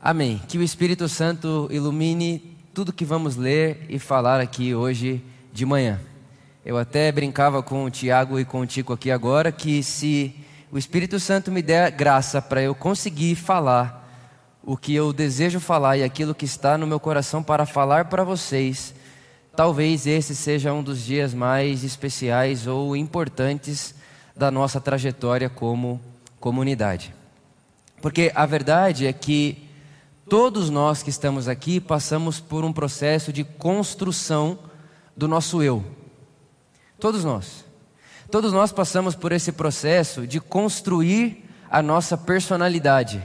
Amém. Que o Espírito Santo ilumine tudo que vamos ler e falar aqui hoje de manhã. Eu até brincava com o Tiago e com o Tico aqui agora que se o Espírito Santo me der graça para eu conseguir falar o que eu desejo falar e aquilo que está no meu coração para falar para vocês, talvez esse seja um dos dias mais especiais ou importantes da nossa trajetória como comunidade. Porque a verdade é que todos nós que estamos aqui passamos por um processo de construção do nosso eu. Todos nós. Todos nós passamos por esse processo de construir a nossa personalidade.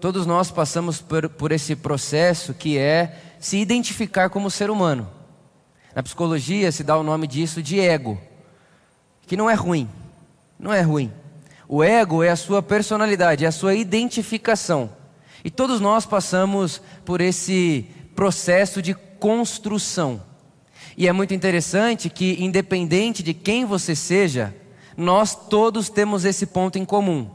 Todos nós passamos por, por esse processo que é se identificar como ser humano. Na psicologia se dá o nome disso de ego, que não é ruim, não é ruim. O ego é a sua personalidade, é a sua identificação. E todos nós passamos por esse processo de construção. E é muito interessante que, independente de quem você seja, nós todos temos esse ponto em comum.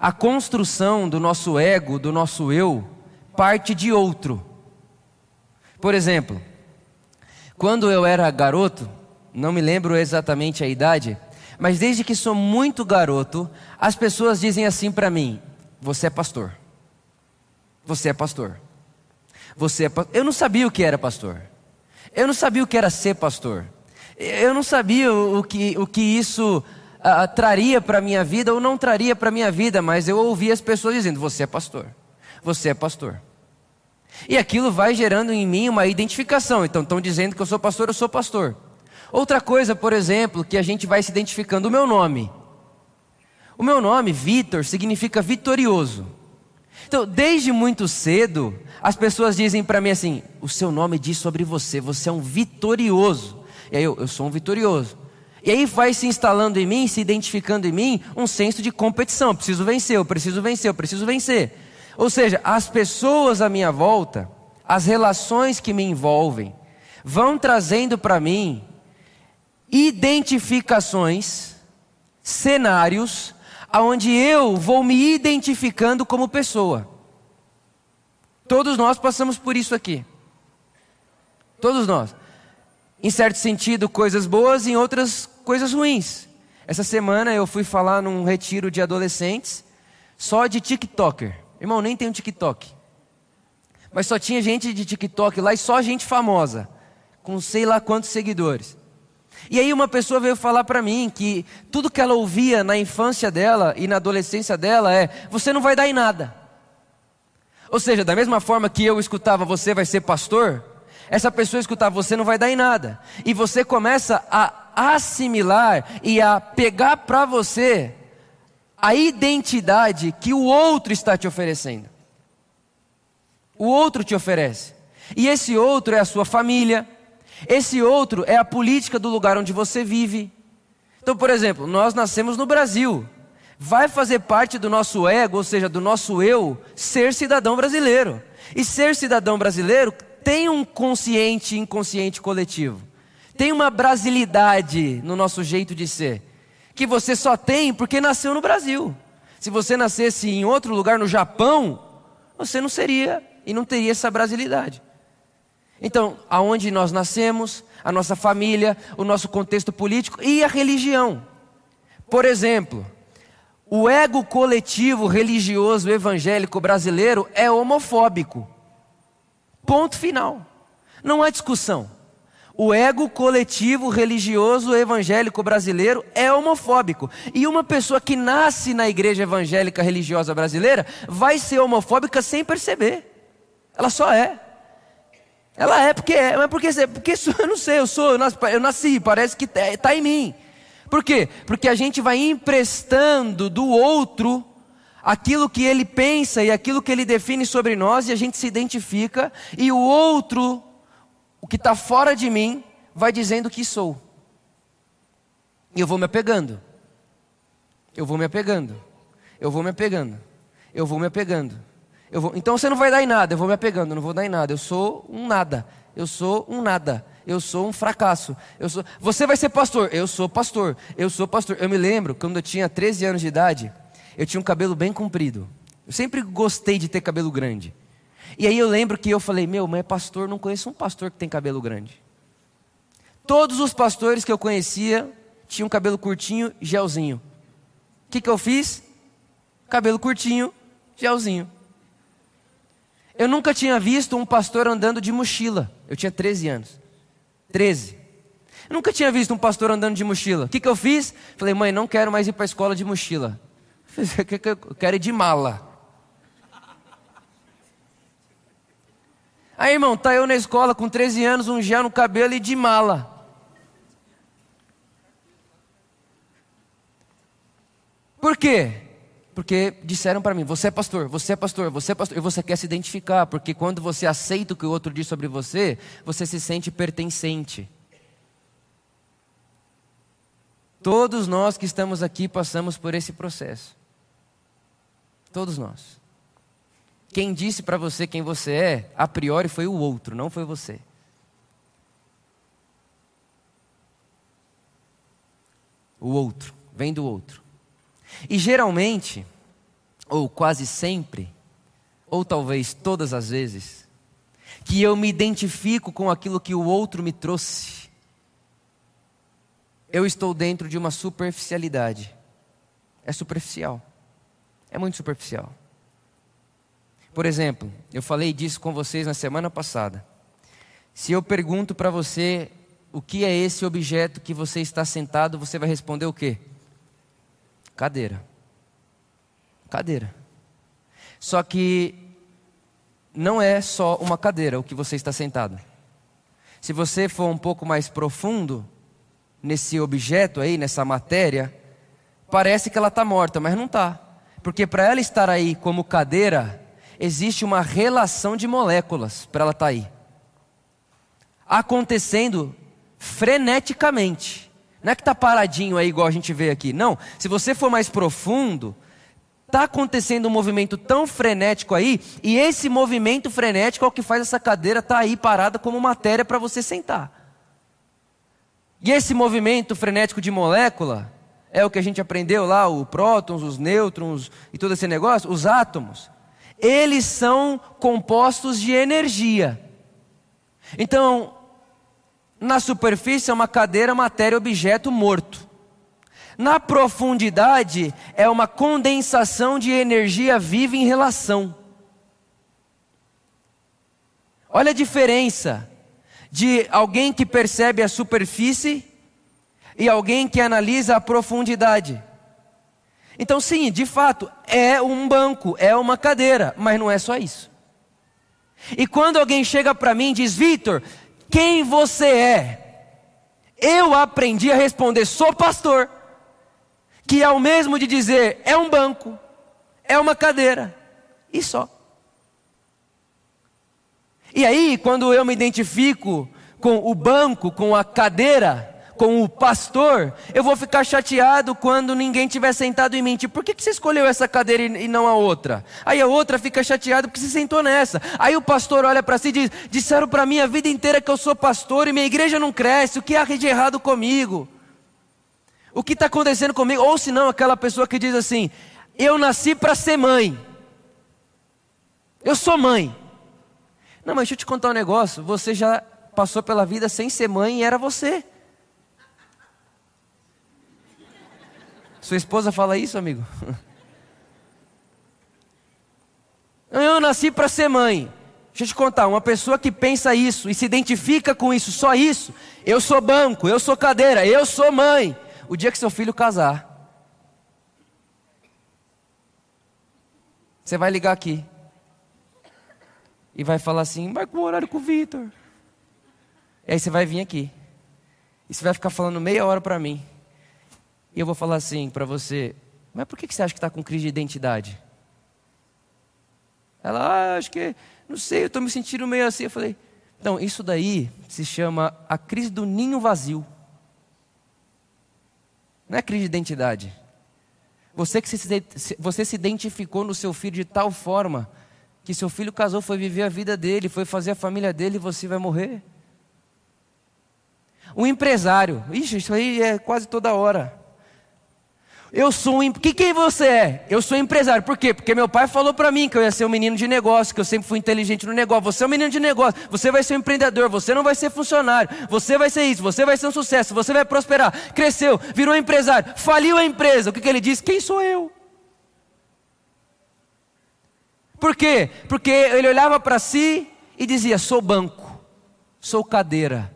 A construção do nosso ego, do nosso eu, parte de outro. Por exemplo, quando eu era garoto, não me lembro exatamente a idade, mas desde que sou muito garoto, as pessoas dizem assim para mim: Você é pastor. Você é pastor. Você é. Eu não sabia o que era pastor. Eu não sabia o que era ser pastor. Eu não sabia o que, o que isso uh, traria para a minha vida ou não traria para a minha vida, mas eu ouvia as pessoas dizendo: Você é pastor. Você é pastor. E aquilo vai gerando em mim uma identificação. Então, estão dizendo que eu sou pastor, eu sou pastor. Outra coisa, por exemplo, que a gente vai se identificando, o meu nome. O meu nome, Vitor, significa vitorioso. Então, desde muito cedo, as pessoas dizem para mim assim: o seu nome diz sobre você, você é um vitorioso. E aí eu, eu sou um vitorioso. E aí vai se instalando em mim, se identificando em mim, um senso de competição. Eu preciso vencer, eu preciso vencer, eu preciso vencer. Ou seja, as pessoas à minha volta, as relações que me envolvem, vão trazendo para mim identificações, cenários, aonde eu vou me identificando como pessoa. Todos nós passamos por isso aqui. Todos nós. Em certo sentido, coisas boas, em outras, coisas ruins. Essa semana eu fui falar num retiro de adolescentes só de TikToker. Irmão, nem tem um TikTok. Mas só tinha gente de TikTok lá e só gente famosa, com sei lá quantos seguidores. E aí uma pessoa veio falar para mim que tudo que ela ouvia na infância dela e na adolescência dela é: você não vai dar em nada. Ou seja, da mesma forma que eu escutava você vai ser pastor, essa pessoa escutava você não vai dar em nada. E você começa a assimilar e a pegar para você a identidade que o outro está te oferecendo. O outro te oferece. E esse outro é a sua família. Esse outro é a política do lugar onde você vive. Então, por exemplo, nós nascemos no Brasil vai fazer parte do nosso ego, ou seja, do nosso eu, ser cidadão brasileiro. E ser cidadão brasileiro tem um consciente e inconsciente coletivo. Tem uma brasilidade no nosso jeito de ser, que você só tem porque nasceu no Brasil. Se você nascesse em outro lugar, no Japão, você não seria e não teria essa brasilidade. Então, aonde nós nascemos, a nossa família, o nosso contexto político e a religião. Por exemplo, o ego coletivo religioso evangélico brasileiro é homofóbico. Ponto final. Não há discussão. O ego coletivo religioso evangélico brasileiro é homofóbico. E uma pessoa que nasce na igreja evangélica religiosa brasileira vai ser homofóbica sem perceber. Ela só é. Ela é porque é, mas porque, porque eu não sei, eu sou, eu nasci, eu nasci parece que está tá em mim. Por quê? Porque a gente vai emprestando do outro aquilo que ele pensa e aquilo que ele define sobre nós e a gente se identifica e o outro, o que está fora de mim, vai dizendo que sou. E eu vou me apegando. Eu vou me apegando. Eu vou me apegando. Eu vou me apegando. Vou... Então você não vai dar em nada, eu vou me apegando, eu não vou dar em nada. Eu sou um nada. Eu sou um nada eu sou um fracasso. Eu sou, você vai ser pastor, eu sou pastor, eu sou pastor. Eu me lembro, quando eu tinha 13 anos de idade, eu tinha um cabelo bem comprido. Eu sempre gostei de ter cabelo grande. E aí eu lembro que eu falei: Meu, mas é pastor, não conheço um pastor que tem cabelo grande. Todos os pastores que eu conhecia tinham cabelo curtinho, gelzinho. O que, que eu fiz? Cabelo curtinho, gelzinho. Eu nunca tinha visto um pastor andando de mochila. Eu tinha 13 anos. 13. Eu nunca tinha visto um pastor andando de mochila. O que, que eu fiz? Falei, mãe, não quero mais ir para a escola de mochila. Eu quero ir de mala. Aí, irmão, tá eu na escola com 13 anos, um gel no cabelo e de mala. Por quê? Porque disseram para mim: você é pastor, você é pastor, você é pastor, e você quer se identificar, porque quando você aceita o que o outro diz sobre você, você se sente pertencente. Todos nós que estamos aqui passamos por esse processo. Todos nós. Quem disse para você quem você é, a priori foi o outro, não foi você. O outro, vem do outro. E geralmente, ou quase sempre, ou talvez todas as vezes, que eu me identifico com aquilo que o outro me trouxe, eu estou dentro de uma superficialidade. É superficial. É muito superficial. Por exemplo, eu falei disso com vocês na semana passada. Se eu pergunto para você o que é esse objeto que você está sentado, você vai responder o quê? Cadeira. Cadeira. Só que não é só uma cadeira o que você está sentado. Se você for um pouco mais profundo nesse objeto aí, nessa matéria, parece que ela está morta, mas não está. Porque para ela estar aí como cadeira, existe uma relação de moléculas para ela estar tá aí. Acontecendo freneticamente. Não é que está paradinho aí, igual a gente vê aqui. Não. Se você for mais profundo, está acontecendo um movimento tão frenético aí, e esse movimento frenético é o que faz essa cadeira estar tá aí parada como matéria para você sentar. E esse movimento frenético de molécula é o que a gente aprendeu lá, os prótons, os nêutrons e todo esse negócio, os átomos. Eles são compostos de energia. Então, na superfície é uma cadeira, matéria, objeto morto. Na profundidade é uma condensação de energia viva em relação. Olha a diferença de alguém que percebe a superfície e alguém que analisa a profundidade. Então, sim, de fato, é um banco, é uma cadeira, mas não é só isso. E quando alguém chega para mim e diz, Vitor, quem você é? Eu aprendi a responder: sou pastor. Que é o mesmo de dizer: é um banco, é uma cadeira, e só. E aí, quando eu me identifico com o banco, com a cadeira, com o pastor, eu vou ficar chateado quando ninguém tiver sentado em mim. Por que, que você escolheu essa cadeira e não a outra? Aí a outra fica chateada porque você sentou nessa. Aí o pastor olha para si e diz: Disseram para mim a vida inteira que eu sou pastor e minha igreja não cresce. O que há de errado comigo? O que está acontecendo comigo? Ou se não, aquela pessoa que diz assim: Eu nasci para ser mãe. Eu sou mãe. Não, mas deixa eu te contar um negócio. Você já passou pela vida sem ser mãe e era você. Sua esposa fala isso, amigo? Eu nasci para ser mãe. Deixa eu te contar, uma pessoa que pensa isso e se identifica com isso, só isso, eu sou banco, eu sou cadeira, eu sou mãe. O dia que seu filho casar, você vai ligar aqui e vai falar assim: vai com o horário com o Vitor. E aí você vai vir aqui e você vai ficar falando meia hora para mim. E eu vou falar assim para você: mas por que você acha que está com crise de identidade? Ela, ah, acho que, não sei, eu estou me sentindo meio assim. Eu falei: então, isso daí se chama a crise do ninho vazio. Não é crise de identidade. Você que se, você se identificou no seu filho de tal forma que seu filho casou, foi viver a vida dele, foi fazer a família dele e você vai morrer. Um empresário, ixi, isso aí é quase toda hora. Eu sou um. Que quem você é? Eu sou empresário. Por quê? Porque meu pai falou para mim que eu ia ser um menino de negócio, que eu sempre fui inteligente no negócio. Você é um menino de negócio. Você vai ser um empreendedor. Você não vai ser funcionário. Você vai ser isso. Você vai ser um sucesso. Você vai prosperar. Cresceu, virou empresário, faliu a empresa. O que, que ele disse? Quem sou eu? Por quê? Porque ele olhava para si e dizia: sou banco, sou cadeira,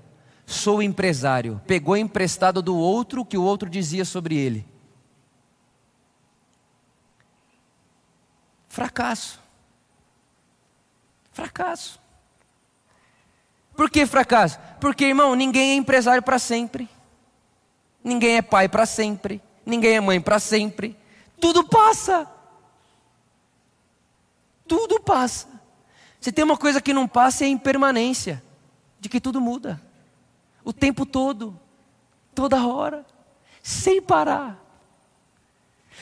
sou empresário. Pegou emprestado do outro o que o outro dizia sobre ele. Fracasso. Fracasso. Por que fracasso? Porque, irmão, ninguém é empresário para sempre. Ninguém é pai para sempre. Ninguém é mãe para sempre. Tudo passa. Tudo passa. Se tem uma coisa que não passa é a impermanência, de que tudo muda. O tempo todo, toda hora, sem parar.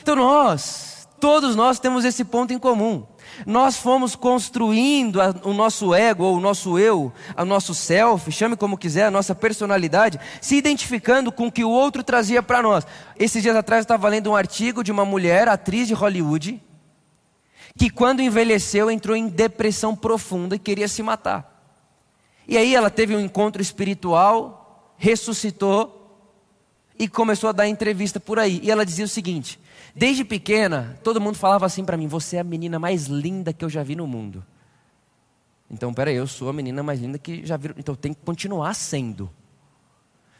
Então nós Todos nós temos esse ponto em comum. Nós fomos construindo o nosso ego, ou o nosso eu, o nosso self, chame como quiser, a nossa personalidade, se identificando com o que o outro trazia para nós. Esses dias atrás eu estava lendo um artigo de uma mulher, atriz de Hollywood, que quando envelheceu entrou em depressão profunda e queria se matar. E aí ela teve um encontro espiritual, ressuscitou e começou a dar entrevista por aí. E ela dizia o seguinte: Desde pequena, todo mundo falava assim para mim: Você é a menina mais linda que eu já vi no mundo. Então, peraí, eu sou a menina mais linda que já vi. Então, eu tenho que continuar sendo.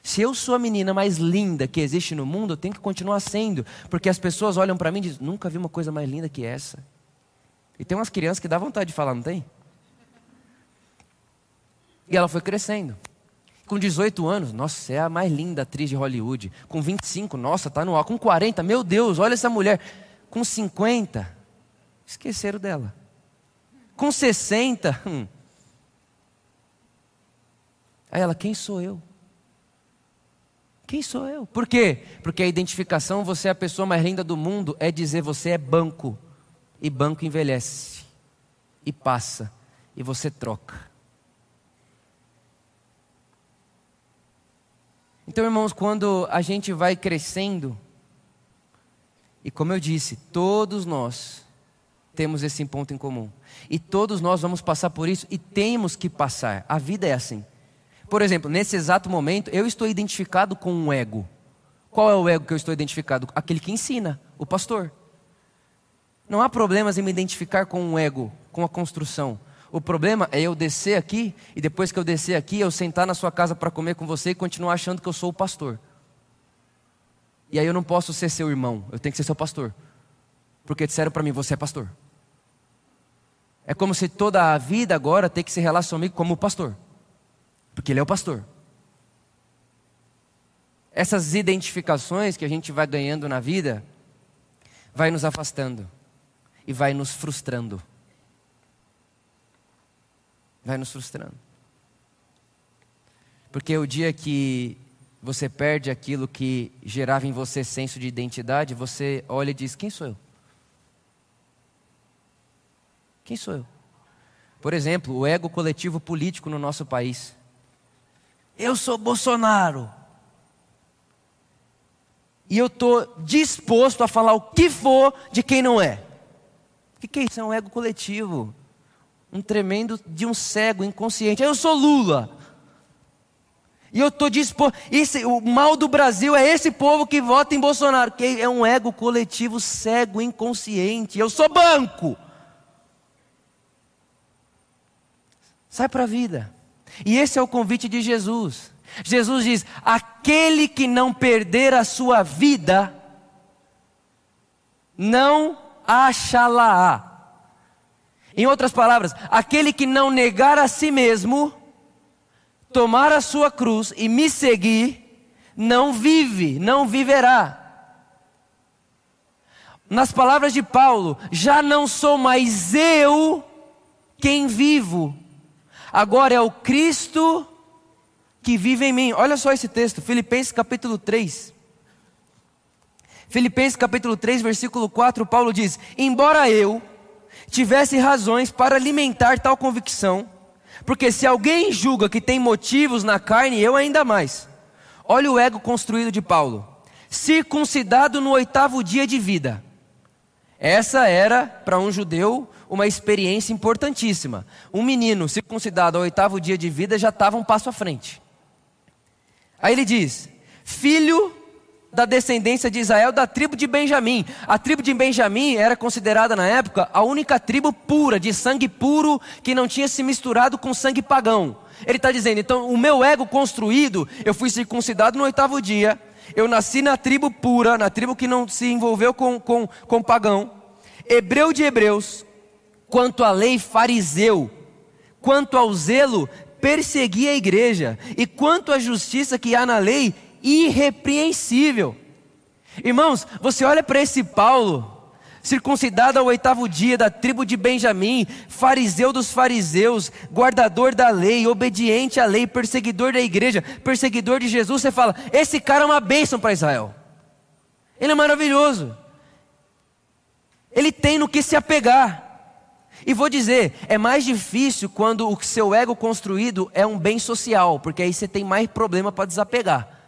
Se eu sou a menina mais linda que existe no mundo, eu tenho que continuar sendo. Porque as pessoas olham para mim e dizem: Nunca vi uma coisa mais linda que essa. E tem umas crianças que dá vontade de falar, não tem? E ela foi crescendo. Com 18 anos, nossa, é a mais linda atriz de Hollywood. Com 25, nossa, tá no ar. Com 40, meu Deus, olha essa mulher. Com 50, esqueceram dela. Com 60, hum. Aí ela, quem sou eu? Quem sou eu? Por quê? Porque a identificação, você é a pessoa mais linda do mundo, é dizer você é banco. E banco envelhece. E passa. E você troca. Então, irmãos, quando a gente vai crescendo, e como eu disse, todos nós temos esse ponto em comum. E todos nós vamos passar por isso e temos que passar. A vida é assim. Por exemplo, nesse exato momento, eu estou identificado com um ego. Qual é o ego que eu estou identificado? Aquele que ensina, o pastor. Não há problemas em me identificar com um ego, com a construção. O problema é eu descer aqui e depois que eu descer aqui, eu sentar na sua casa para comer com você e continuar achando que eu sou o pastor. E aí eu não posso ser seu irmão, eu tenho que ser seu pastor. Porque disseram para mim, você é pastor. É como se toda a vida agora tem que se relacionar comigo como pastor. Porque ele é o pastor. Essas identificações que a gente vai ganhando na vida vai nos afastando e vai nos frustrando vai nos frustrando. Porque o dia que você perde aquilo que gerava em você senso de identidade, você olha e diz: Quem sou eu? Quem sou eu? Por exemplo, o ego coletivo político no nosso país. Eu sou Bolsonaro. E eu estou disposto a falar o que for de quem não é. O que é isso? É um ego coletivo um tremendo de um cego inconsciente. Eu sou Lula. E eu estou disposto. Esse, o mal do Brasil é esse povo que vota em Bolsonaro, que é um ego coletivo cego, inconsciente. Eu sou banco. Sai para a vida. E esse é o convite de Jesus. Jesus diz: aquele que não perder a sua vida, não achará. Em outras palavras, aquele que não negar a si mesmo, tomar a sua cruz e me seguir, não vive, não viverá. Nas palavras de Paulo, já não sou mais eu quem vivo, agora é o Cristo que vive em mim. Olha só esse texto, Filipenses capítulo 3. Filipenses capítulo 3, versículo 4, Paulo diz: Embora eu tivesse razões para alimentar tal convicção, porque se alguém julga que tem motivos na carne, eu ainda mais. Olha o ego construído de Paulo. circuncidado no oitavo dia de vida. Essa era, para um judeu, uma experiência importantíssima. Um menino circuncidado ao oitavo dia de vida já estava um passo à frente. Aí ele diz: Filho da descendência de Israel, da tribo de Benjamim. A tribo de Benjamim era considerada na época a única tribo pura, de sangue puro, que não tinha se misturado com sangue pagão. Ele está dizendo: então, o meu ego construído, eu fui circuncidado no oitavo dia, eu nasci na tribo pura, na tribo que não se envolveu com, com, com pagão, hebreu de hebreus, quanto à lei, fariseu, quanto ao zelo, persegui a igreja, e quanto à justiça que há na lei, irrepreensível. Irmãos, você olha para esse Paulo, circuncidado ao oitavo dia da tribo de Benjamim, fariseu dos fariseus, guardador da lei, obediente à lei, perseguidor da igreja, perseguidor de Jesus, você fala: esse cara é uma bênção para Israel. Ele é maravilhoso. Ele tem no que se apegar. E vou dizer, é mais difícil quando o seu ego construído é um bem social, porque aí você tem mais problema para desapegar.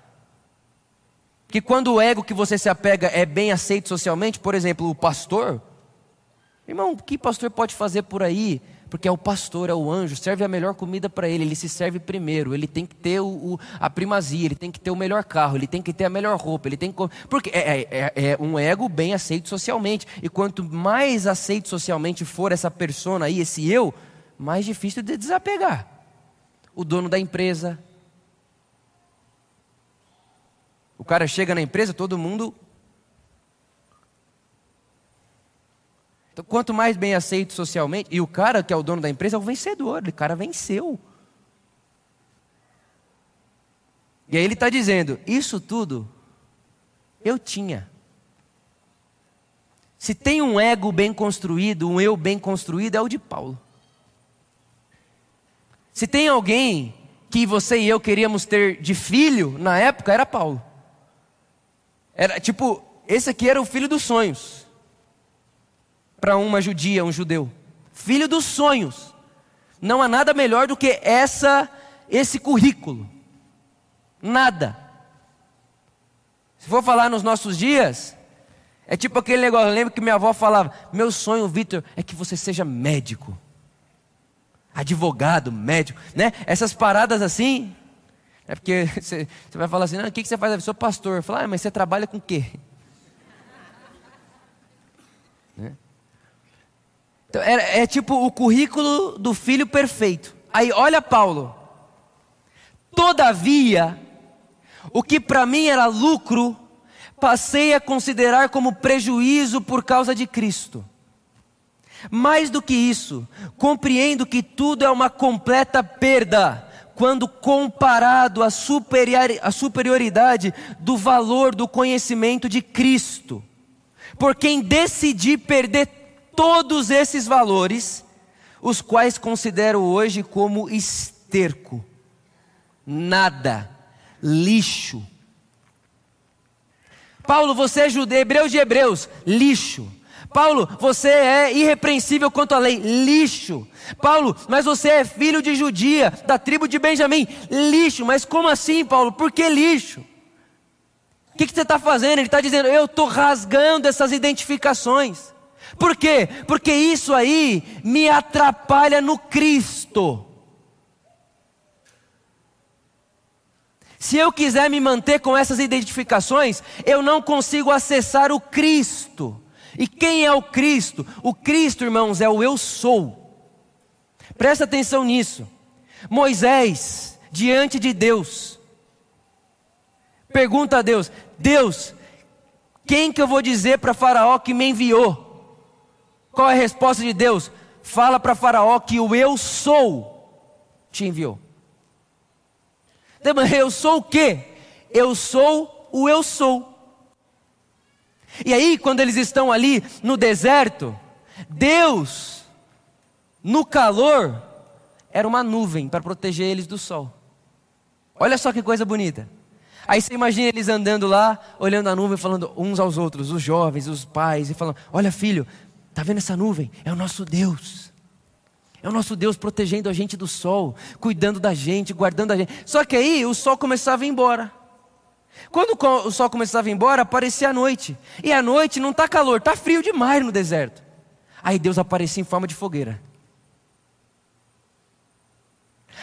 Que quando o ego que você se apega é bem aceito socialmente, por exemplo, o pastor, irmão, o que pastor pode fazer por aí? Porque é o pastor, é o anjo, serve a melhor comida para ele, ele se serve primeiro, ele tem que ter o, o, a primazia, ele tem que ter o melhor carro, ele tem que ter a melhor roupa, ele tem que. Porque é, é, é, é um ego bem aceito socialmente. E quanto mais aceito socialmente for essa persona aí, esse eu, mais difícil de desapegar. O dono da empresa, o cara chega na empresa, todo mundo. Então, quanto mais bem aceito socialmente, e o cara que é o dono da empresa é o vencedor, o cara venceu. E aí ele está dizendo: Isso tudo eu tinha. Se tem um ego bem construído, um eu bem construído, é o de Paulo. Se tem alguém que você e eu queríamos ter de filho na época, era Paulo. Era tipo, esse aqui era o filho dos sonhos. Para uma judia, um judeu. Filho dos sonhos. Não há nada melhor do que essa esse currículo. Nada. Se for falar nos nossos dias, é tipo aquele negócio, eu lembro que minha avó falava: "Meu sonho, Vitor, é que você seja médico". Advogado, médico, né? Essas paradas assim, é porque você, você vai falar assim, o que, que você faz? Eu sou pastor. Eu falo, ah, mas você trabalha com o quê? Né? Então, é, é tipo o currículo do filho perfeito. Aí olha Paulo. Todavia, o que para mim era lucro, passei a considerar como prejuízo por causa de Cristo. Mais do que isso, compreendo que tudo é uma completa perda quando comparado à, superioridade do valor do conhecimento de Cristo. Por quem decidi perder todos esses valores, os quais considero hoje como esterco, nada, lixo. Paulo, você é judeu, hebreu de hebreus, lixo. Paulo, você é irrepreensível quanto à lei, lixo. Paulo, mas você é filho de judia, da tribo de Benjamim, lixo. Mas como assim, Paulo? Por que lixo? O que, que você está fazendo? Ele está dizendo, eu estou rasgando essas identificações. Por quê? Porque isso aí me atrapalha no Cristo. Se eu quiser me manter com essas identificações, eu não consigo acessar o Cristo. E quem é o Cristo? O Cristo, irmãos, é o eu sou. Presta atenção nisso. Moisés, diante de Deus, pergunta a Deus: Deus, quem que eu vou dizer para Faraó que me enviou? Qual é a resposta de Deus? Fala para Faraó que o eu sou te enviou. Eu sou o quê? Eu sou o eu sou. E aí, quando eles estão ali no deserto, Deus, no calor, era uma nuvem para proteger eles do sol. Olha só que coisa bonita. Aí você imagina eles andando lá, olhando a nuvem, falando uns aos outros, os jovens, os pais, e falando: Olha, filho, tá vendo essa nuvem? É o nosso Deus. É o nosso Deus protegendo a gente do sol, cuidando da gente, guardando a gente. Só que aí o sol começava a ir embora. Quando o sol começava a ir embora, aparecia a noite. E a noite não está calor, está frio demais no deserto. Aí Deus aparecia em forma de fogueira.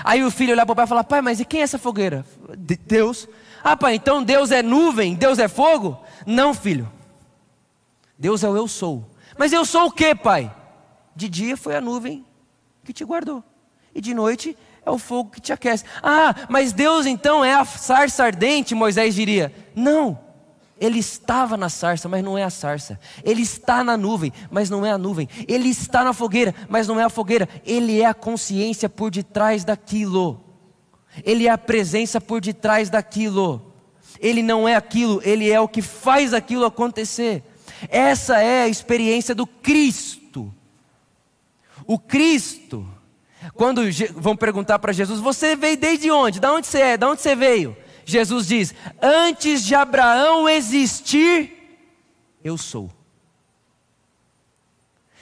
Aí o filho olhava para o pai e falava: Pai, mas e quem é essa fogueira? Deus. Ah, pai, então Deus é nuvem, Deus é fogo? Não, filho. Deus é o eu sou. Mas eu sou o que, pai? De dia foi a nuvem que te guardou, e de noite é o fogo que te aquece. Ah, mas Deus então é a sarça ardente, Moisés diria. Não, ele estava na sarça, mas não é a sarça. Ele está na nuvem, mas não é a nuvem. Ele está na fogueira, mas não é a fogueira. Ele é a consciência por detrás daquilo. Ele é a presença por detrás daquilo. Ele não é aquilo, ele é o que faz aquilo acontecer. Essa é a experiência do Cristo. O Cristo quando vão perguntar para Jesus: Você veio desde onde? Da onde você é? Da onde você veio? Jesus diz: Antes de Abraão existir, eu sou.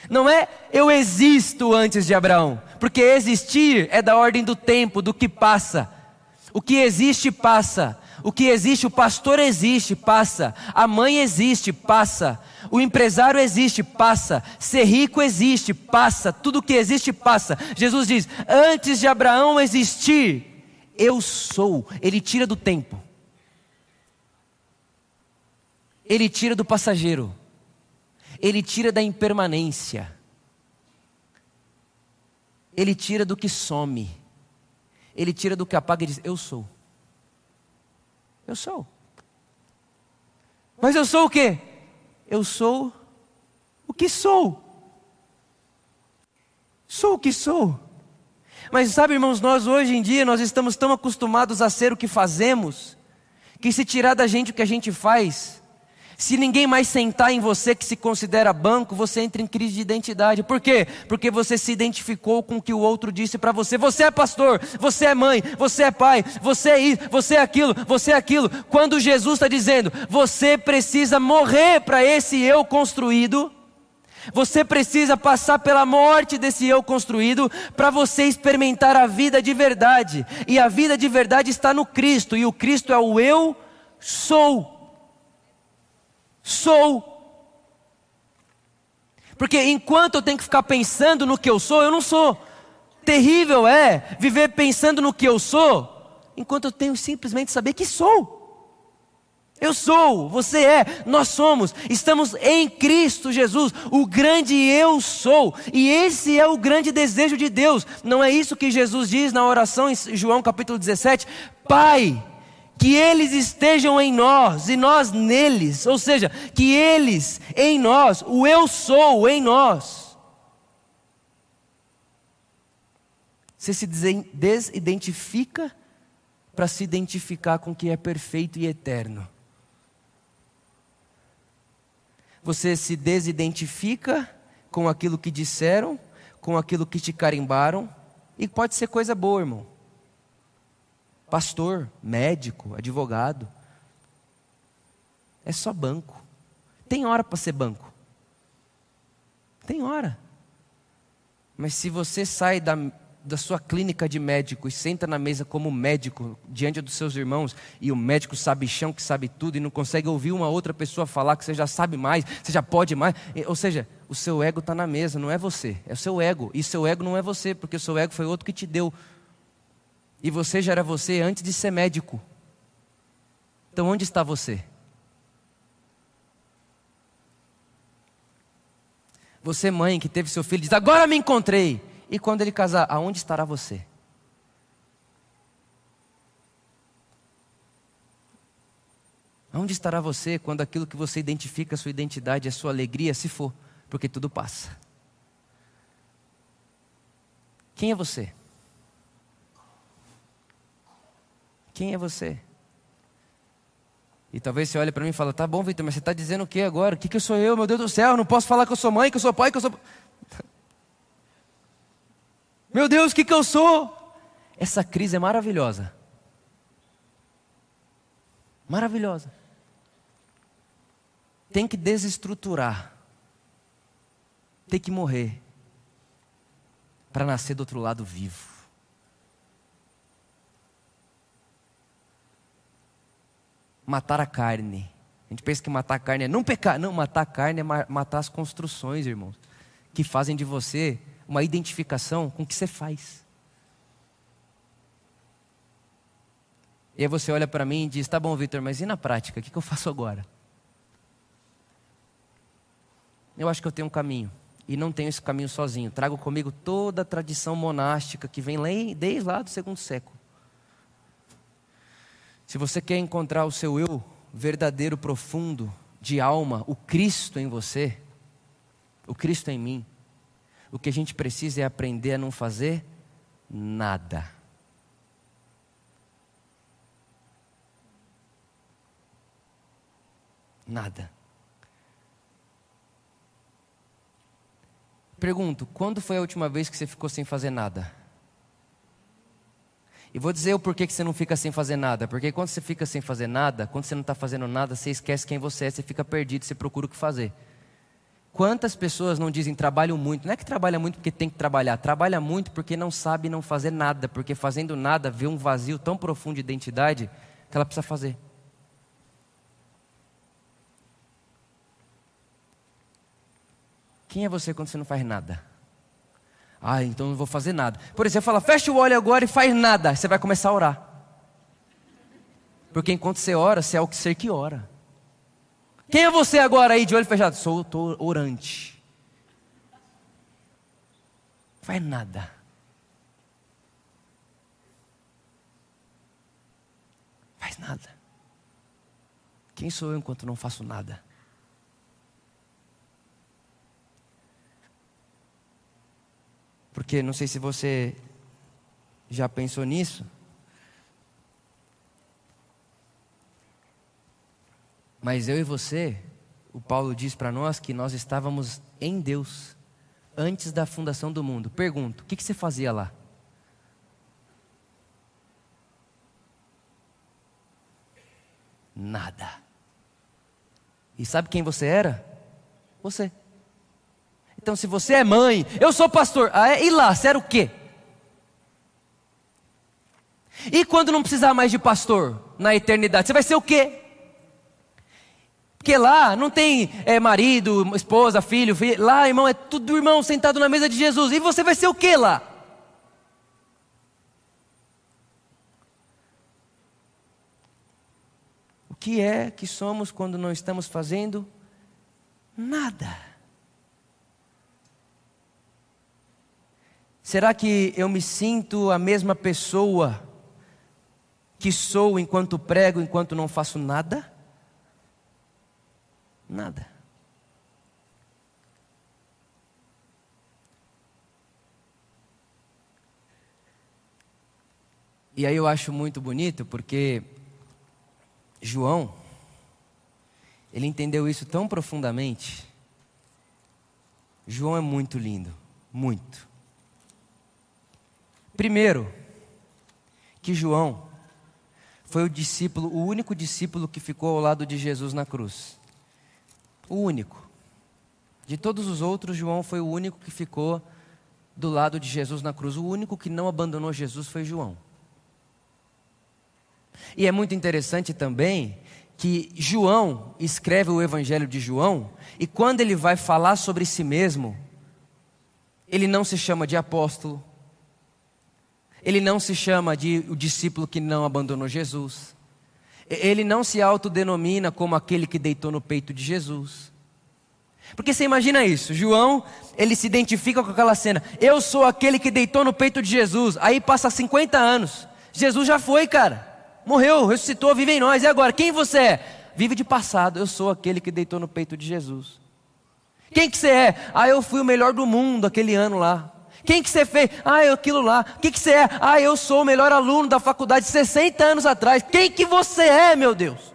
Não é eu existo antes de Abraão, porque existir é da ordem do tempo, do que passa. O que existe passa. O que existe, o pastor existe, passa. A mãe existe, passa. O empresário existe, passa. Ser rico existe, passa. Tudo que existe, passa. Jesus diz: Antes de Abraão existir, eu sou. Ele tira do tempo. Ele tira do passageiro. Ele tira da impermanência. Ele tira do que some. Ele tira do que apaga e diz: Eu sou. Eu sou. Mas eu sou o quê? Eu sou o que sou. Sou o que sou. Mas sabe, irmãos, nós hoje em dia nós estamos tão acostumados a ser o que fazemos, que se tirar da gente o que a gente faz, se ninguém mais sentar em você que se considera banco, você entra em crise de identidade. Por quê? Porque você se identificou com o que o outro disse para você. Você é pastor, você é mãe, você é pai, você é isso, você é aquilo, você é aquilo. Quando Jesus está dizendo, você precisa morrer para esse eu construído. Você precisa passar pela morte desse eu construído para você experimentar a vida de verdade. E a vida de verdade está no Cristo, e o Cristo é o eu sou sou. Porque enquanto eu tenho que ficar pensando no que eu sou, eu não sou. Terrível é viver pensando no que eu sou, enquanto eu tenho simplesmente saber que sou. Eu sou, você é, nós somos, estamos em Cristo Jesus, o grande eu sou, e esse é o grande desejo de Deus, não é isso que Jesus diz na oração em João capítulo 17? Pai, que eles estejam em nós e nós neles, ou seja, que eles em nós, o eu sou em nós. Você se desidentifica para se identificar com o que é perfeito e eterno. Você se desidentifica com aquilo que disseram, com aquilo que te carimbaram, e pode ser coisa boa, irmão pastor, médico, advogado. É só banco. Tem hora para ser banco. Tem hora. Mas se você sai da, da sua clínica de médico e senta na mesa como médico diante dos seus irmãos e o médico sabe chão que sabe tudo e não consegue ouvir uma outra pessoa falar que você já sabe mais, você já pode mais, ou seja, o seu ego está na mesa, não é você, é o seu ego e seu ego não é você porque o seu ego foi outro que te deu e você já era você antes de ser médico. Então onde está você? Você, mãe, que teve seu filho, diz: Agora me encontrei. E quando ele casar, aonde estará você? Aonde estará você quando aquilo que você identifica, sua identidade, a sua alegria, se for? Porque tudo passa. Quem é você? Quem é você? E talvez você olhe para mim e fale, tá bom, Vitor, mas você está dizendo o que agora? O que, que eu sou eu, meu Deus do céu? Eu não posso falar que eu sou mãe, que eu sou pai, que eu sou. Meu Deus, o que, que eu sou? Essa crise é maravilhosa. Maravilhosa. Tem que desestruturar. Tem que morrer. Para nascer do outro lado vivo. Matar a carne. A gente pensa que matar a carne é não pecar. Não, matar a carne é matar as construções, irmãos, que fazem de você uma identificação com o que você faz. E aí você olha para mim e diz: tá bom, Vitor, mas e na prática? O que, eu faço agora? Eu acho que eu tenho um caminho. E não tenho esse caminho sozinho. Trago comigo toda a tradição monástica que vem desde lá do segundo século. Se você quer encontrar o seu eu verdadeiro, profundo, de alma, o Cristo em você, o Cristo em mim, o que a gente precisa é aprender a não fazer nada. Nada. Pergunto, quando foi a última vez que você ficou sem fazer nada? E vou dizer o porquê que você não fica sem fazer nada. Porque quando você fica sem fazer nada, quando você não está fazendo nada, você esquece quem você é, você fica perdido, você procura o que fazer. Quantas pessoas não dizem trabalho muito? Não é que trabalha muito porque tem que trabalhar, trabalha muito porque não sabe não fazer nada, porque fazendo nada vê um vazio tão profundo de identidade que ela precisa fazer. Quem é você quando você não faz nada? Ah, então não vou fazer nada. Por exemplo, fala, fecha o olho agora e faz nada. Você vai começar a orar. Porque enquanto você ora, você é o que ser que ora. Quem é você agora aí de olho fechado? Sou orante. Faz nada. Faz nada. Quem sou eu enquanto não faço nada? Porque não sei se você já pensou nisso. Mas eu e você, o Paulo diz para nós que nós estávamos em Deus antes da fundação do mundo. Pergunto: o que, que você fazia lá? Nada. E sabe quem você era? Você. Então, se você é mãe, eu sou pastor, ah, é? e lá, você era o quê? E quando não precisar mais de pastor na eternidade, você vai ser o quê? Porque lá não tem é, marido, esposa, filho, filho, lá, irmão, é tudo irmão sentado na mesa de Jesus. E você vai ser o quê lá? O que é que somos quando não estamos fazendo nada? Será que eu me sinto a mesma pessoa que sou enquanto prego, enquanto não faço nada? Nada. E aí eu acho muito bonito porque João, ele entendeu isso tão profundamente. João é muito lindo, muito. Primeiro, que João foi o discípulo, o único discípulo que ficou ao lado de Jesus na cruz. O único. De todos os outros, João foi o único que ficou do lado de Jesus na cruz. O único que não abandonou Jesus foi João. E é muito interessante também que João escreve o Evangelho de João, e quando ele vai falar sobre si mesmo, ele não se chama de apóstolo, ele não se chama de o discípulo que não abandonou Jesus. Ele não se autodenomina como aquele que deitou no peito de Jesus. Porque você imagina isso, João, ele se identifica com aquela cena. Eu sou aquele que deitou no peito de Jesus. Aí passa 50 anos. Jesus já foi, cara. Morreu, ressuscitou, vive em nós. E agora, quem você é? Vive de passado. Eu sou aquele que deitou no peito de Jesus. Quem que você é? Ah, eu fui o melhor do mundo aquele ano lá. Quem que você fez? Ah, eu aquilo lá. O que, que você é? Ah, eu sou o melhor aluno da faculdade 60 anos atrás. Quem que você é, meu Deus?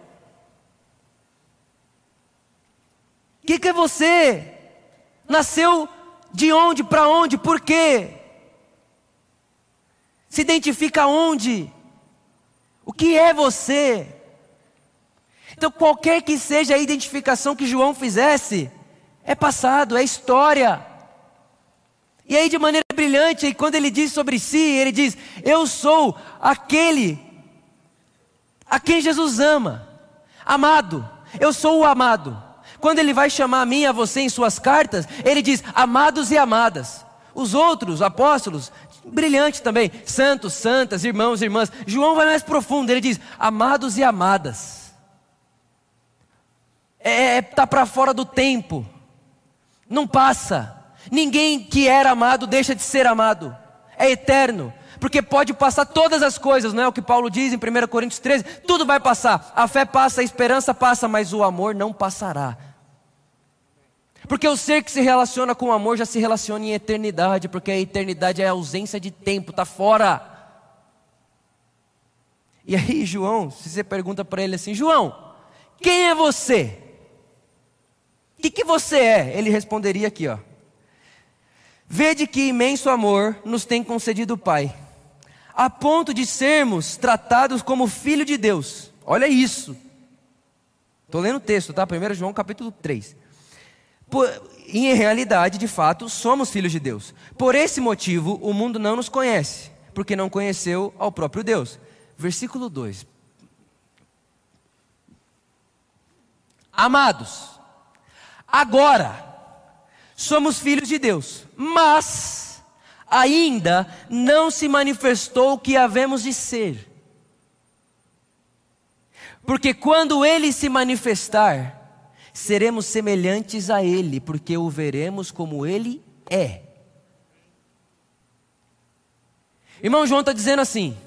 O que, que é você? Nasceu de onde, para onde, por quê? Se identifica onde? O que é você? Então, qualquer que seja a identificação que João fizesse, é passado, é história. E aí, de maneira brilhante, quando ele diz sobre si, ele diz: Eu sou aquele a quem Jesus ama. Amado, eu sou o amado. Quando ele vai chamar a mim e a você em suas cartas, ele diz amados e amadas. Os outros apóstolos, brilhante também, santos, santas, irmãos e irmãs. João vai mais profundo, ele diz amados e amadas. É, é tá para fora do tempo. Não passa. Ninguém que era amado deixa de ser amado. É eterno porque pode passar todas as coisas, não é o que Paulo diz em 1 Coríntios 13? Tudo vai passar, a fé passa, a esperança passa, mas o amor não passará. Porque o ser que se relaciona com o amor já se relaciona em eternidade, porque a eternidade é a ausência de tempo, está fora. E aí, João, se você pergunta para ele assim: João, quem é você? O que, que você é? Ele responderia aqui, ó. Vede que imenso amor nos tem concedido o Pai, a ponto de sermos tratados como filho de Deus. Olha isso. Estou lendo o texto, tá? 1 João capítulo 3. Por, em realidade, de fato, somos filhos de Deus. Por esse motivo, o mundo não nos conhece, porque não conheceu ao próprio Deus. Versículo 2. Amados, agora somos filhos de Deus, mas ainda não se manifestou o que havemos de ser. Porque quando ele se manifestar, seremos semelhantes a ele, porque o veremos como ele é. Irmão João está dizendo assim: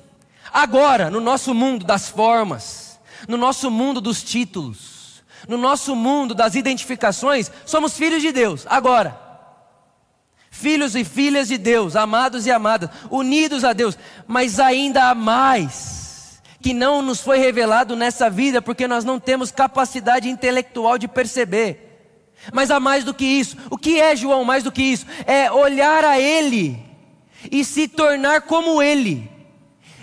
agora, no nosso mundo das formas, no nosso mundo dos títulos, no nosso mundo das identificações, somos filhos de Deus, agora filhos e filhas de Deus, amados e amadas, unidos a Deus, mas ainda há mais que não nos foi revelado nessa vida, porque nós não temos capacidade intelectual de perceber. Mas há mais do que isso. O que é, João, mais do que isso? É olhar a Ele e se tornar como Ele.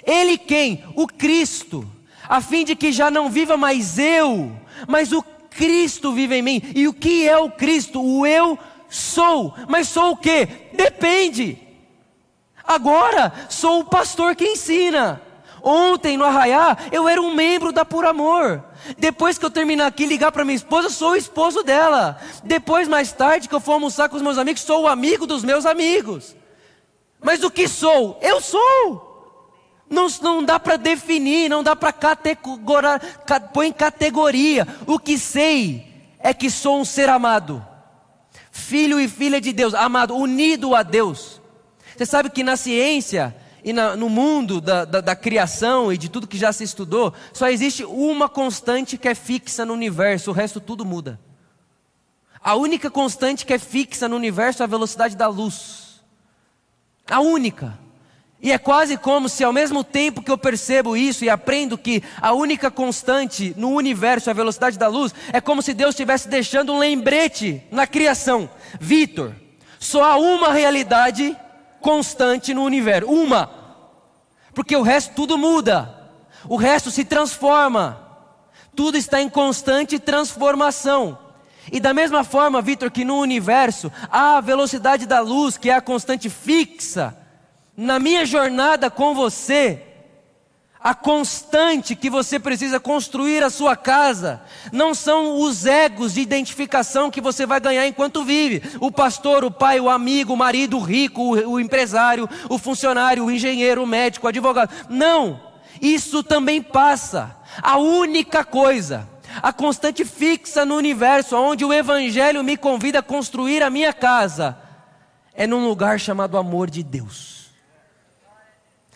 Ele quem? O Cristo, a fim de que já não viva mais eu, mas o Cristo vive em mim. E o que é o Cristo? O eu Sou, mas sou o que? Depende. Agora sou o pastor que ensina. Ontem no Arraiá eu era um membro da Por Amor. Depois que eu terminar aqui ligar para minha esposa, sou o esposo dela. Depois mais tarde que eu for almoçar com os meus amigos, sou o amigo dos meus amigos. Mas o que sou? Eu sou. Não, não dá para definir, não dá para categorar, pôr em categoria. O que sei é que sou um ser amado filho e filha de Deus, amado, unido a Deus. Você sabe que na ciência e na, no mundo da, da, da, criação e de tudo que já se estudou, só existe uma constante que é fixa no universo, o resto tudo muda. A única constante que é fixa no universo é a velocidade da luz. A única. E é quase como se ao mesmo tempo que eu percebo isso e aprendo que a única constante no universo é a velocidade da luz, é como se Deus estivesse deixando um lembrete na criação. Vitor, só há uma realidade constante no universo, uma. Porque o resto tudo muda. O resto se transforma. Tudo está em constante transformação. E da mesma forma, Vitor, que no universo há a velocidade da luz, que é a constante fixa, na minha jornada com você, a constante que você precisa construir a sua casa não são os egos de identificação que você vai ganhar enquanto vive. O pastor, o pai, o amigo, o marido, o rico, o, empresário, o funcionário, o engenheiro, o médico, o advogado. Não, isso também passa. A única coisa, a constante fixa no universo, onde o Evangelho me convida a construir a minha casa, é num lugar chamado amor de Deus.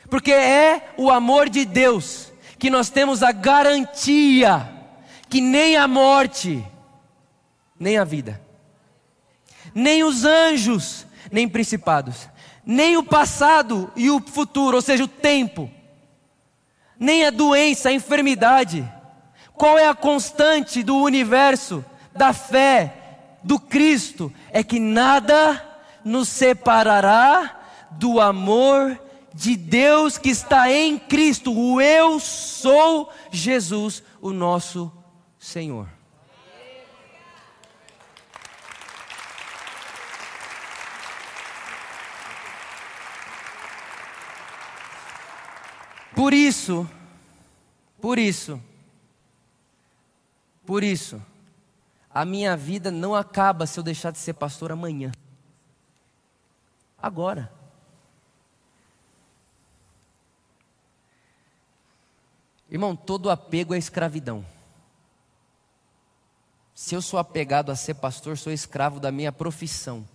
Porque é o amor de Deus que nós temos a garantia que nem a morte, nem a vida, nem os anjos, nem principados, nem o passado e o futuro, ou seja, o tempo, nem a doença, a enfermidade. Qual é a constante do universo, da fé, do Cristo? É que nada nos separará do amor de Deus que está em Cristo, o eu sou Jesus, o nosso Senhor. Por isso, por isso, Por isso, a minha vida não acaba se eu deixar de ser pastor amanhã. Agora. Irmão, todo apego é escravidão. Se eu sou apegado a ser pastor, sou escravo da minha profissão.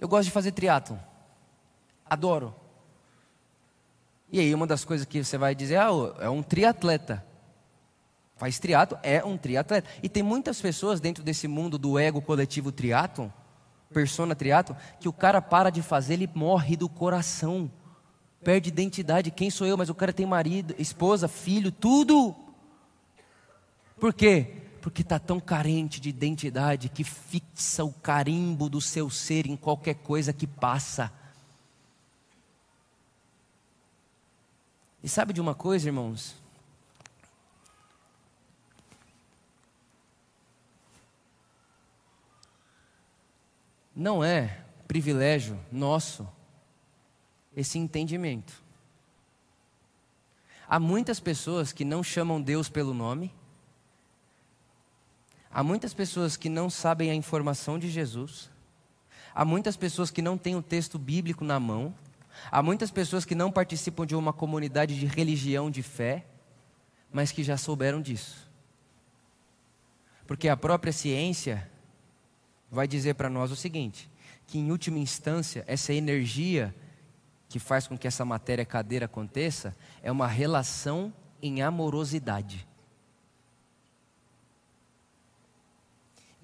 Eu gosto de fazer triatlon. Adoro. E aí, uma das coisas que você vai dizer, ah, é um triatleta. Faz triatlo, é um triatleta. E tem muitas pessoas dentro desse mundo do ego coletivo triatlon, persona triatlon, que o cara para de fazer, ele morre do coração. Perde identidade. Quem sou eu? Mas o cara tem marido, esposa, filho, tudo. Por quê? Porque está tão carente de identidade que fixa o carimbo do seu ser em qualquer coisa que passa. E sabe de uma coisa, irmãos? Não é privilégio nosso esse entendimento. Há muitas pessoas que não chamam Deus pelo nome, Há muitas pessoas que não sabem a informação de Jesus. Há muitas pessoas que não têm o texto bíblico na mão. Há muitas pessoas que não participam de uma comunidade de religião de fé, mas que já souberam disso. Porque a própria ciência vai dizer para nós o seguinte: que em última instância, essa energia que faz com que essa matéria cadeira aconteça é uma relação em amorosidade.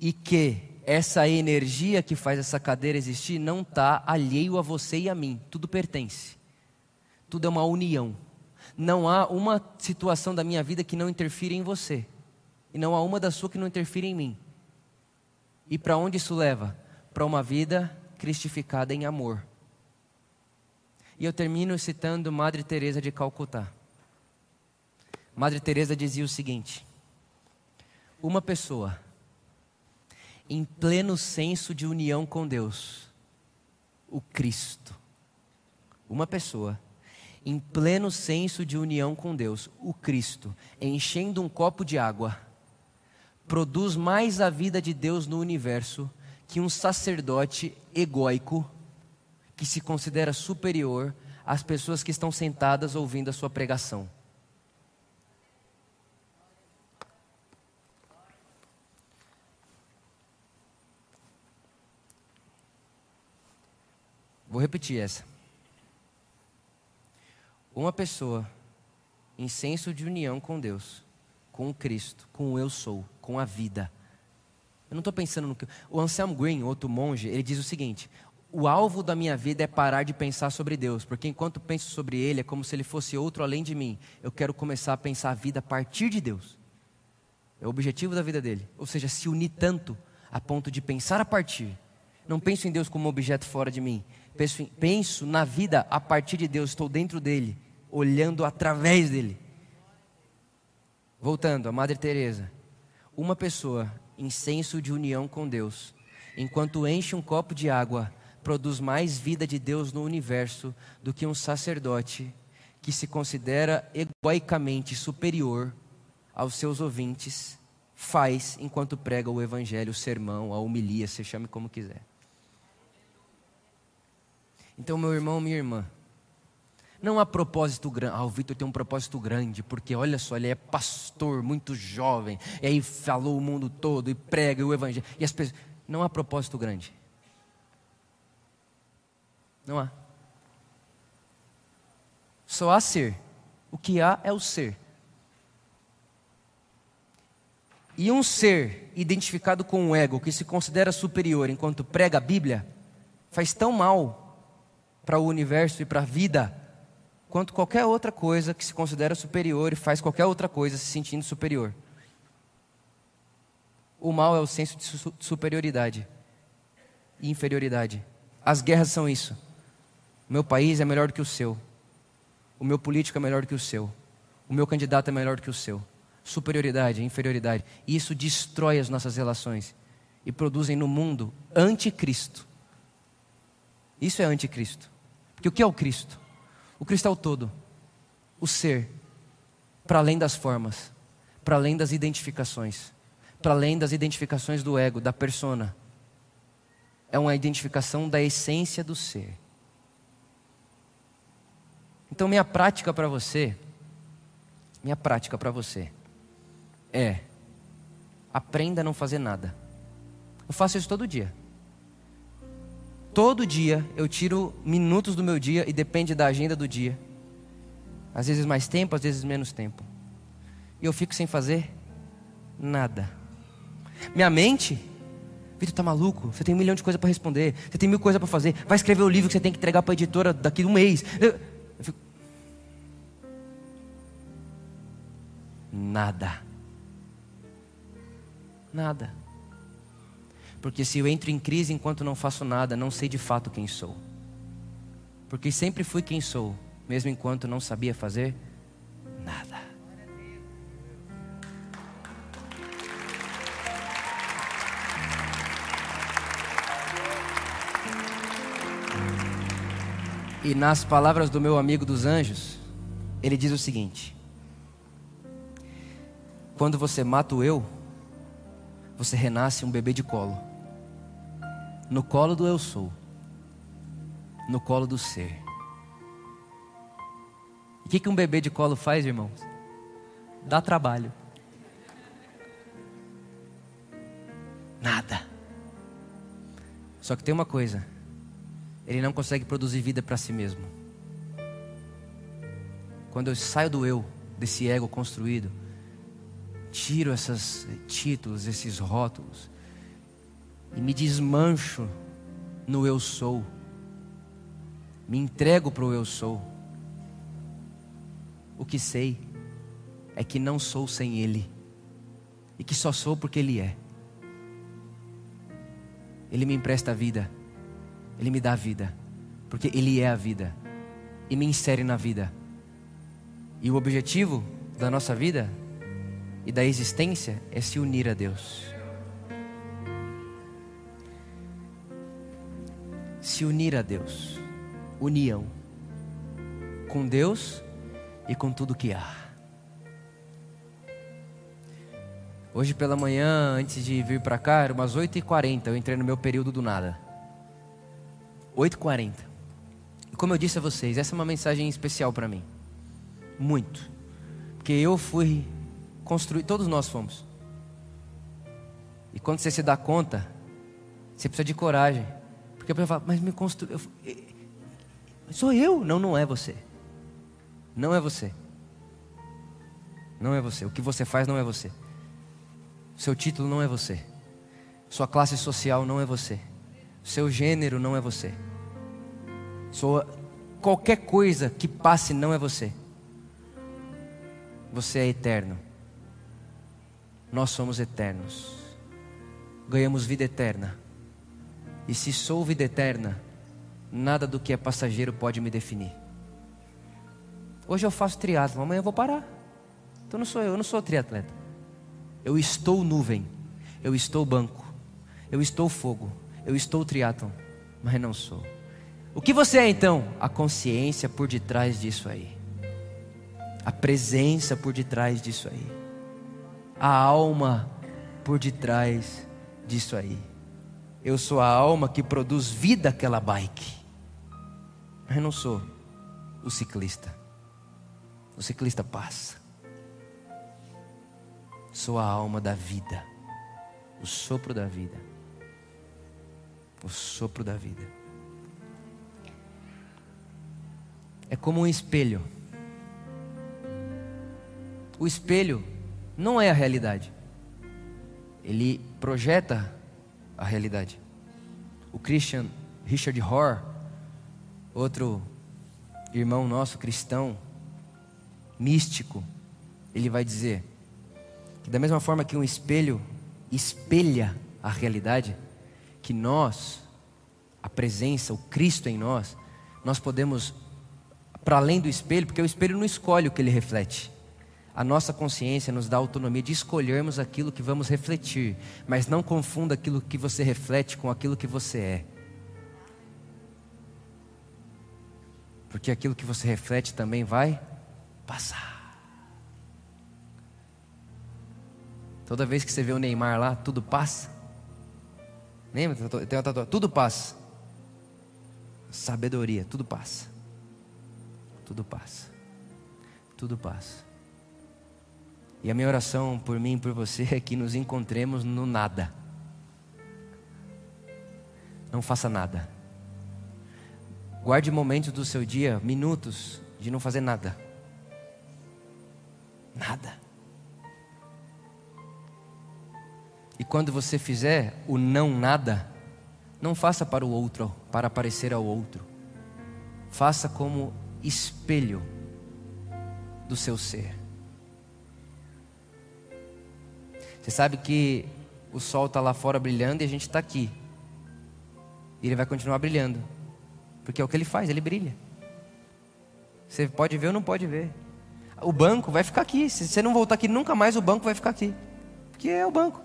e que essa energia que faz essa cadeira existir não está alheio a você e a mim, tudo pertence, tudo é uma união. Não há uma situação da minha vida que não interfira em você, e não há uma da sua que não interfira em mim. E para onde isso leva? Para uma vida cristificada em amor. E eu termino citando Madre Teresa de Calcutá. Madre Teresa dizia o seguinte: Uma pessoa em pleno senso de união com Deus, o Cristo. Uma pessoa em pleno senso de união com Deus, o Cristo, enchendo um copo de água, produz mais a vida de Deus no universo que um sacerdote egóico que se considera superior às pessoas que estão sentadas ouvindo a sua pregação. Vou repetir essa. Uma pessoa em senso de união com Deus, com Cristo, com o eu sou, com a vida. Eu não estou pensando no que. O Anselm Green, outro monge, ele diz o seguinte: o alvo da minha vida é parar de pensar sobre Deus, porque enquanto penso sobre Ele é como se Ele fosse outro além de mim. Eu quero começar a pensar a vida a partir de Deus. É o objetivo da vida dele. Ou seja, se unir tanto a ponto de pensar a partir. Não penso em Deus como um objeto fora de mim penso, penso na vida a partir de Deus, estou dentro dele, olhando através dele. Voltando a Madre Teresa, uma pessoa em senso de união com Deus, enquanto enche um copo de água, produz mais vida de Deus no universo do que um sacerdote que se considera egoicamente superior aos seus ouvintes faz enquanto prega o evangelho, o sermão, a homilia, se chame como quiser. Então, meu irmão, minha irmã, não há propósito grande. Ah, o Vitor tem um propósito grande, porque olha só, ele é pastor, muito jovem, e aí falou o mundo todo, e prega o evangelho. E as pessoas. Não há propósito grande. Não há. Só há ser. O que há é o ser. E um ser identificado com o ego, que se considera superior enquanto prega a Bíblia, faz tão mal para o universo e para a vida, quanto qualquer outra coisa que se considera superior e faz qualquer outra coisa se sentindo superior. O mal é o senso de superioridade e inferioridade. As guerras são isso. O meu país é melhor do que o seu. O meu político é melhor do que o seu. O meu candidato é melhor do que o seu. Superioridade, inferioridade. Isso destrói as nossas relações e produzem no mundo anticristo. Isso é anticristo. Porque o que é o Cristo? O Cristo é o todo, o ser. para além das formas, para além das identificações, para além das identificações do ego, da persona. É uma identificação da essência do ser. Então, minha prática para você, minha prática para você é: aprenda a não fazer nada. Eu faço isso todo dia. Todo dia eu tiro minutos do meu dia e depende da agenda do dia. Às vezes mais tempo, às vezes menos tempo. E eu fico sem fazer nada. Minha mente, Vitor, tá maluco? Você tem um milhão de coisas para responder, você tem mil coisas para fazer. Vai escrever o livro que você tem que entregar para a editora daqui a um mês. Eu, Nada. Nada. Porque se eu entro em crise enquanto não faço nada, não sei de fato quem sou. Porque sempre fui quem sou, mesmo enquanto não sabia fazer nada. E nas palavras do meu amigo dos anjos, ele diz o seguinte: Quando você mata o eu, você renasce um bebê de colo. No colo do eu sou. No colo do ser. O que, que um bebê de colo faz, irmãos? Dá trabalho. Nada. Só que tem uma coisa: ele não consegue produzir vida para si mesmo. Quando eu saio do eu, desse ego construído, tiro esses títulos, esses rótulos, e me desmancho no eu sou, me entrego para o eu sou. O que sei é que não sou sem Ele, e que só sou porque Ele é. Ele me empresta a vida, Ele me dá a vida, porque Ele é a vida, e me insere na vida. E o objetivo da nossa vida e da existência é se unir a Deus. Se unir a Deus. União. Com Deus e com tudo que há. Hoje pela manhã, antes de vir para cá, era umas 8h40, eu entrei no meu período do nada. 8h40. E como eu disse a vocês, essa é uma mensagem especial para mim. Muito. Porque eu fui construir, todos nós fomos. E quando você se dá conta, você precisa de coragem. Porque a pessoa fala, mas me construiu. Sou eu? Não, não é você. Não é você. Não é você. O que você faz não é você. Seu título não é você. Sua classe social não é você. Seu gênero não é você. Sua qualquer coisa que passe não é você. Você é eterno nós somos eternos. Ganhamos vida eterna. E se sou vida eterna, nada do que é passageiro pode me definir. Hoje eu faço triatlo, amanhã eu vou parar. Então não sou eu, eu não sou triatleta. Eu estou nuvem, eu estou banco, eu estou fogo, eu estou triatlon, mas não sou. O que você é então? A consciência por detrás disso aí. A presença por detrás disso aí a alma por detrás disso aí. Eu sou a alma que produz vida àquela bike. Mas não sou o ciclista. O ciclista passa. Sou a alma da vida. O sopro da vida. O sopro da vida. É como um espelho. O espelho não é a realidade. Ele projeta a realidade. O Christian Richard Rohr, outro irmão nosso cristão, místico, ele vai dizer que da mesma forma que um espelho espelha a realidade, que nós, a presença, o Cristo em nós, nós podemos para além do espelho, porque o espelho não escolhe o que ele reflete a nossa consciência nos dá autonomia de escolhermos aquilo que vamos refletir, mas não confunda aquilo que você reflete com aquilo que você é. Porque aquilo que você reflete também vai passar. Toda vez que você vê o Neymar lá, tudo passa. Lembra? Tem uma tatuagem. Tudo passa. Sabedoria, tudo passa. Tudo passa. Tudo passa. E a minha oração por mim e por você é que nos encontremos no nada. Não faça nada. Guarde momentos do seu dia, minutos, de não fazer nada. Nada. E quando você fizer o não nada, não faça para o outro, para parecer ao outro. Faça como espelho do seu ser. Você sabe que o sol está lá fora brilhando e a gente está aqui. E ele vai continuar brilhando. Porque é o que ele faz, ele brilha. Você pode ver ou não pode ver. O banco vai ficar aqui. Se você não voltar aqui nunca mais, o banco vai ficar aqui. Porque é o banco.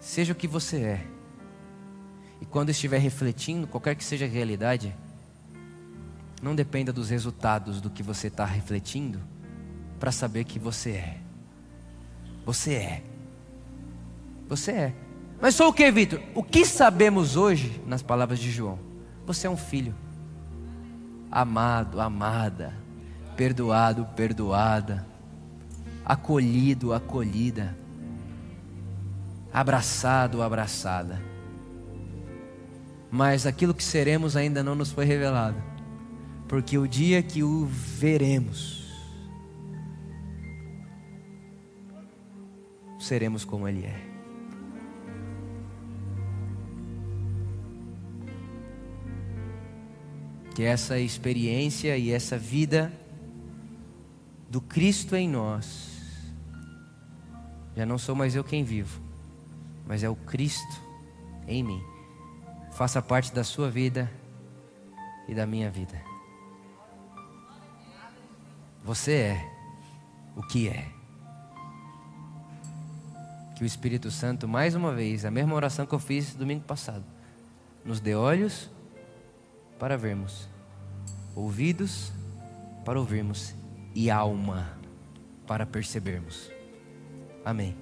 Seja o que você é. E quando estiver refletindo, qualquer que seja a realidade, não dependa dos resultados do que você está refletindo para saber que você é. Você é. Você é. Mas sou o que, Vitor? O que sabemos hoje, nas palavras de João? Você é um filho. Amado, amada. Perdoado, perdoada. Acolhido, acolhida. Abraçado, abraçada. Mas aquilo que seremos ainda não nos foi revelado. Porque o dia que o veremos, seremos como Ele é. Que essa experiência e essa vida do Cristo em nós, já não sou mais eu quem vivo, mas é o Cristo em mim, faça parte da sua vida e da minha vida. Você é o que é que o Espírito Santo, mais uma vez, a mesma oração que eu fiz domingo passado, nos dê olhos para vermos, ouvidos para ouvirmos e alma para percebermos. Amém.